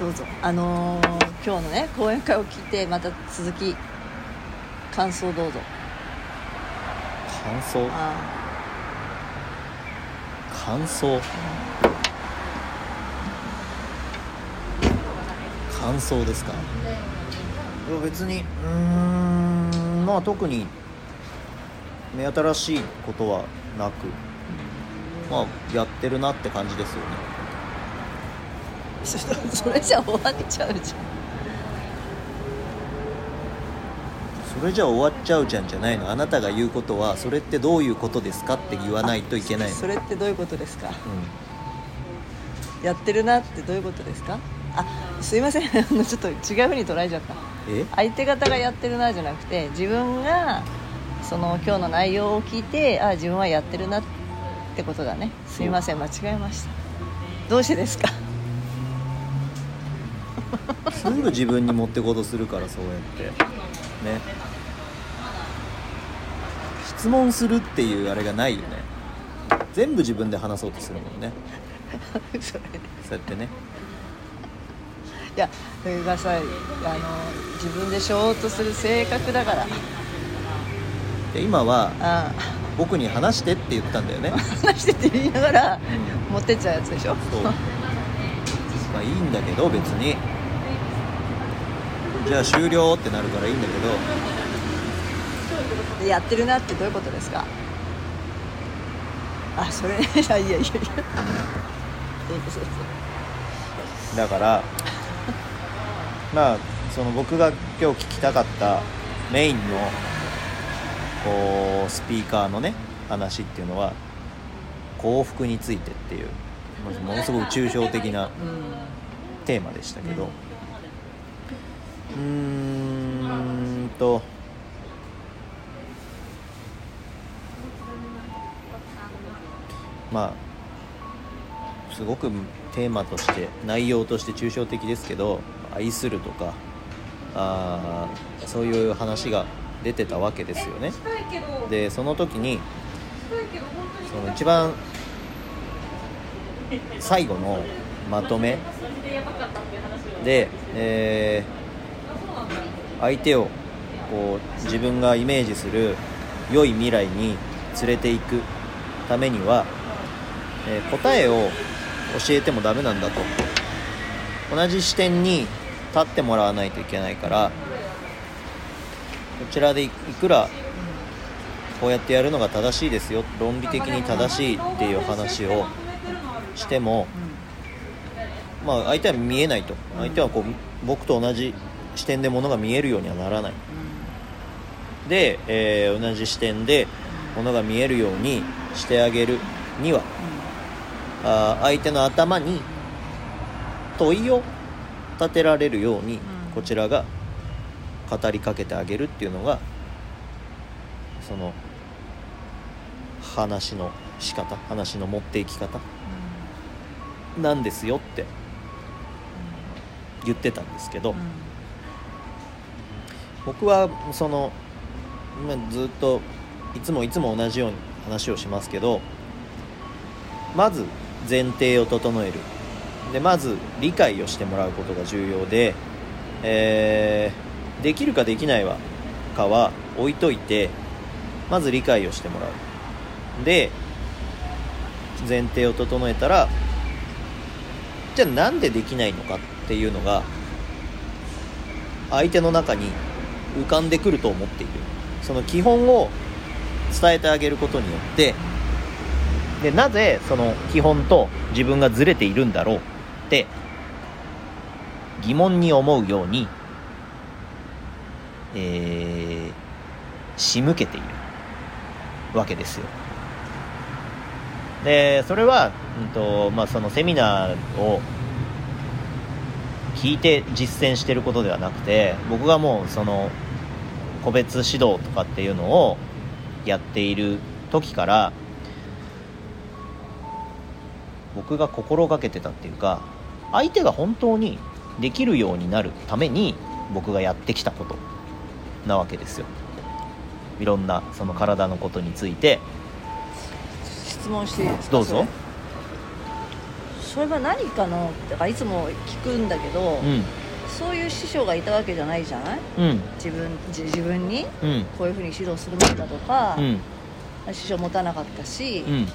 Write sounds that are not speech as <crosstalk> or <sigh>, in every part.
どうぞ。あのー今日のね講演会を聞いてまた続き感想どうぞ。感想？あ感想？感想ですか？いや別にうーんまあ特に目新しいことはなくまあやってるなって感じですよねそ <laughs> それじゃ終わっちゃうじゃん。それじゃ終わっちゃうじゃんじゃないの。あなたが言うことはそれってどういうことですかって言わないといけないの。それってどういうことですか？うやってるなってどういうことですか？あすいません。<laughs> ちょっと違うふうに捉えちゃった。相手方がやってるなじゃなくて自分がその今日の内容を聞いてあ自分はやってるなってことだね。すいません。間違えました。どうしてですか？すぐ自分に持ってこうとするからそうやって。ね。質問するっていうあれがないよね。全部自分で話そうとするもんね。そ <laughs> れそうやってね。いやそれがさあの自分でしようとする性格だから。で今はあ僕に話してって言ったんだよね。あ話してって言いながら持ってっちゃうやつでしょ。そう。まあいいんだけど別にじゃあ終了ってなるからいいんだけど。でやってるなってどういうことですか？あそれね。<laughs> いやいやいや。いやだからまあその僕が今日聞きたかったメインのこうスピーカーのね話っていうのは幸福についてっていうものすごく抽象的なうん。テーマでしたけど。うーんと。まあすごくテーマとして内容として抽象的ですけど愛するとかあーそういう話が出てたわけですよね。でその時にその一番最後のまとめ。で、えー相手をこう自分がイメージする良い未来に連れていくためには、えー答えを教えてもダメなんだと。同じ視点に立ってもらわないといけないからこちらでいくらこうやってやるのが正しいですよ論理的に正しいっていう話をしてもまあ相手は見えないと。相手はこう僕と同じ視点でものが見えるようにはならない。で、えー同じ視点でものが見えるようにしてあげるにはあー相手の頭に問いを立てられるようにうん。こちらが語りかけてあげるっていうのがその話の仕方話の持っていき方なんですよって言ってたんですけど、うん僕はその、まあ、ずっといつもいつも同じように話をしますけどまず前提を整える。でまず理解をしてもらうことが重要で、えーできるかできないはかは置いといてまず理解をしてもらう。で前提を整えたらじゃあなんでできないのかっていうのが相手の中に浮かんでくると思っている。その基本を伝えてあげることによってでなぜその基本と自分がずれているんだろうって疑問に思うように、えー、仕向けているわけですよ。でそれは、うんとまあ、そのセミナーを聞いて実践してることではなくて僕がもうその個別指導とかっていうのをやっている時から僕が心がけてたっていうか相手が本当にできるようになるために僕がやってきたことなわけですよ。いろんなその体のことについて。質問していいですか？どうぞ。そそれは何かのだからいつも聞くんだけど、うんそういう師匠がいたわけじゃないじゃない？うん。自分自自分にうん。こういうふうに指導するべきだとかう、ん。師匠持たなかったし、うん。ど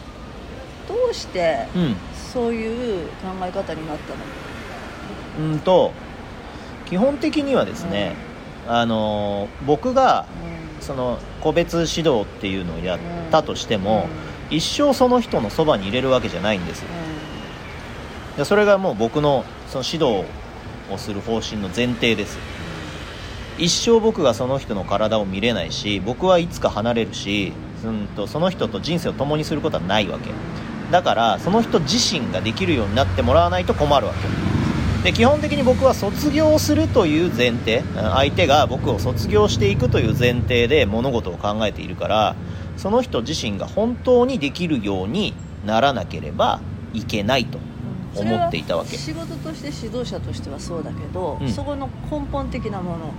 うしてうん。そういう考え方になったの？うんと基本的にはですね、あのー僕がうん。その個別指導っていうのをやったとしても、うん。一生その人のそばに入れるわけじゃないんです。でそれがもう僕のその指導をする方針の前提です。一生僕がその人の体を見れないし僕はいつか離れるしうんとその人と人生を共にすることはないわけ。だからその人自身ができるようになってもらわないと困るわけ。で基本的に僕は卒業するという前提相手が僕を卒業していくという前提で物事を考えているからその人自身が本当にできるようにならなければいけないと。思っていたわけ。仕事として指導者としてはそうだけど、うん。そこの根本的なもの。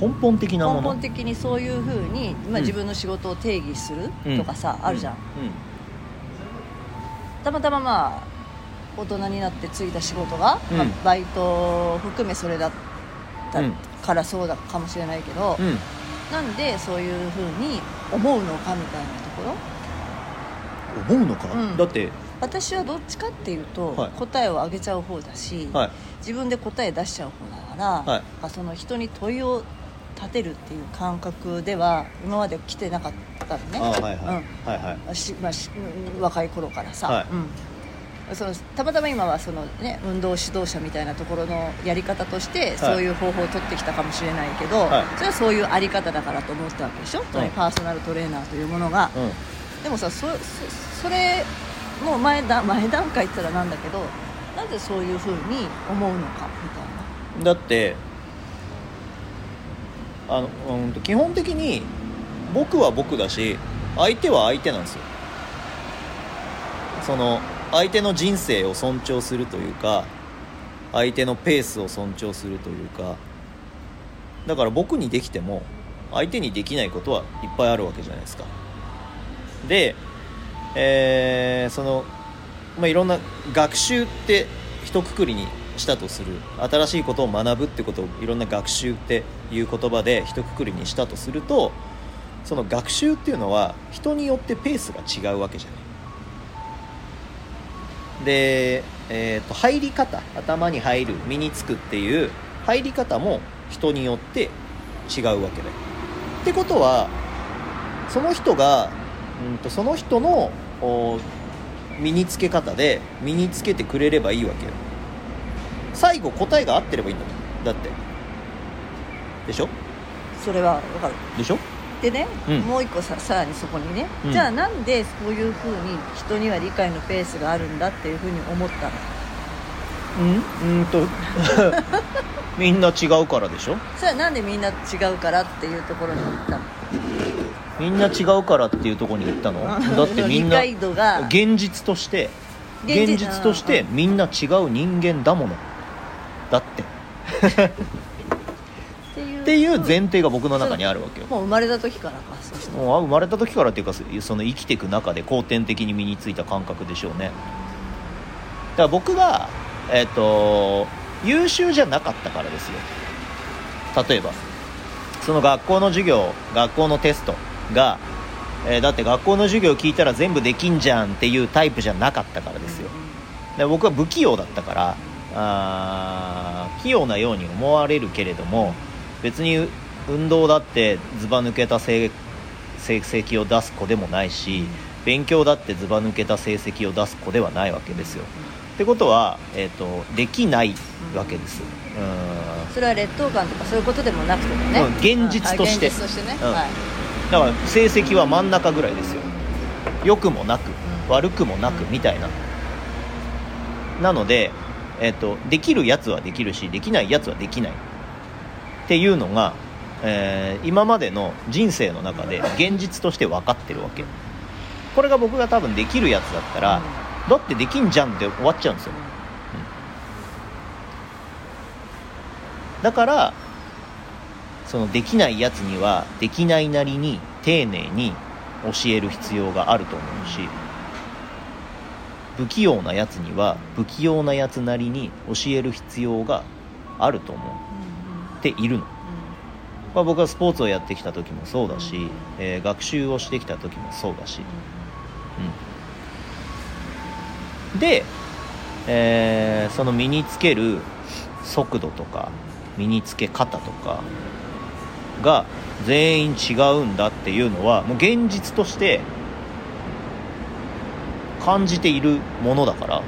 根本的なも根の本的にそういうふうに、まあ、うん。自分の仕事を定義するとかさ、あるじゃん、うたまたままあ大人になってついた仕事が、うん。まあバイトを含めそれだったうん。からそうだかもしれないけど、んうん。なんでそういうふうに思うのかみたいなところ。思うのか、うん。だって私はどっちかっていうと、はい。答えをあげちゃう方だし、はい。自分で答え出しちゃう方だから、はい。まあその人に問いを立てるっていう感覚では今まで来てなかったのね。あはいはい、うん。はいはい。しまあ、しうん若い頃からさ、はい。うん、そのたまたま今はその、ね、運動指導者みたいなところのやり方としてそういう方法を取ってきたかもしれないけど、はい。それはそういうあり方だからと思ったわけでしょ、つまりパーソナルトレーナーというものが、うん。でもさそそそれもう前だ前段階ったらなんだけどなぜそういうふうに思うのかみたいな。だってあの、うん、基本的に僕は僕だし相手は相手なんですよ。その相手の人生を尊重するというか相手のペースを尊重するというかだから僕にできても相手にできないことはいっぱいあるわけじゃないですか。で、えーその、まあ、いろんな学習って一括りにしたとする。新しいことを学ぶってことをいろんな学習っていう言葉で一括りにしたとするとその学習っていうのは人によってペースが違うわけじゃない。で、えーと入り方頭に入る身につくっていう入り方も人によって違うわけで。ってことはその人がうんとその人の身につけ方で身につけてくれればいいわけよ。最後答えが合ってればいいんだもん。だって。でしょ？それはわかる。でしょ？でね、うん。もう一個ささらにそこにね、うん。じゃあなんでそういうふうに人には理解のペースがあるんだっていうふうに思ったの？うん？うんと。<laughs> みんな違うからでしょ？それはなんでみんな違うからっていうところに行ったの？みんな違うからっていうところに言ったの？だってみんな現実として現実。としてみんな違う人間だもの。だって。っていう。前提が僕の中にあるわけよ。もう生まれた時からか。もうあ生まれた時からっていうかその生きていく中で後天的に身についた感覚でしょうね。だから僕がえっ、と優秀じゃなかったからですよ。例えばその学校の授業学校のテストが、えーだって学校の授業聞いたら全部できんじゃんっていうタイプじゃなかったからですよ。で僕は不器用だったからあー器用なように思われるけれども別に運動だってずば抜けた成成績を出す子でもないし勉強だってずば抜けた成績を出す子ではないわけですよ。ってことは、えー、とできないわけです。うん。それは劣等感とかそういうことでもなくてもね、うん現実として。はい現実としてね、うん。はいだから成績は真ん中ぐらいですよ。良くもなくうん。悪くもなくうん。みたいな。なので、えっとできるやつはできるしできないやつはできない。っていうのが、えー今までの人生の中で現実として分かってるわけ。これが僕が多分できるやつだったら、だってできんじゃんって終わっちゃうんですよ。だからそのできないやつにはできないなりに丁寧に教える必要があると思うし不器用なやつには不器用なやつなりに教える必要があると思っているの、まあ、僕はスポーツをやってきた時もそうだし、えー学習をしてきた時もそうだし、うん、で、えーその身につける速度とか身につけ方とかが全員違うんだっていうのはもう現実として感じているものだから。